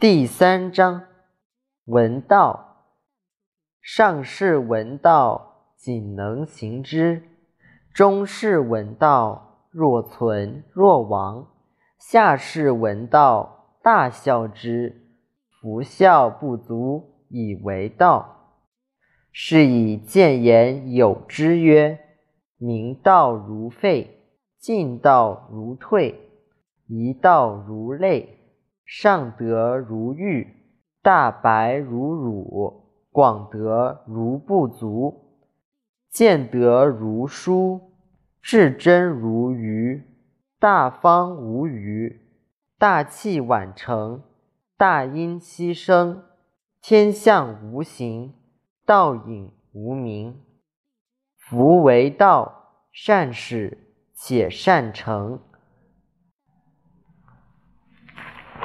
第三章，闻道。上士闻道，仅能行之；中士闻道，若存若亡；下士闻道，大笑之。夫笑不足以为道，是以谏言有之曰：明道如废，进道如退，一道如累。上德如玉，大白如乳，广德如不足，见德如书，至真如鱼，大方无余，大器晚成，大音希声，天象无形，道隐无名。夫为道，善始且善成。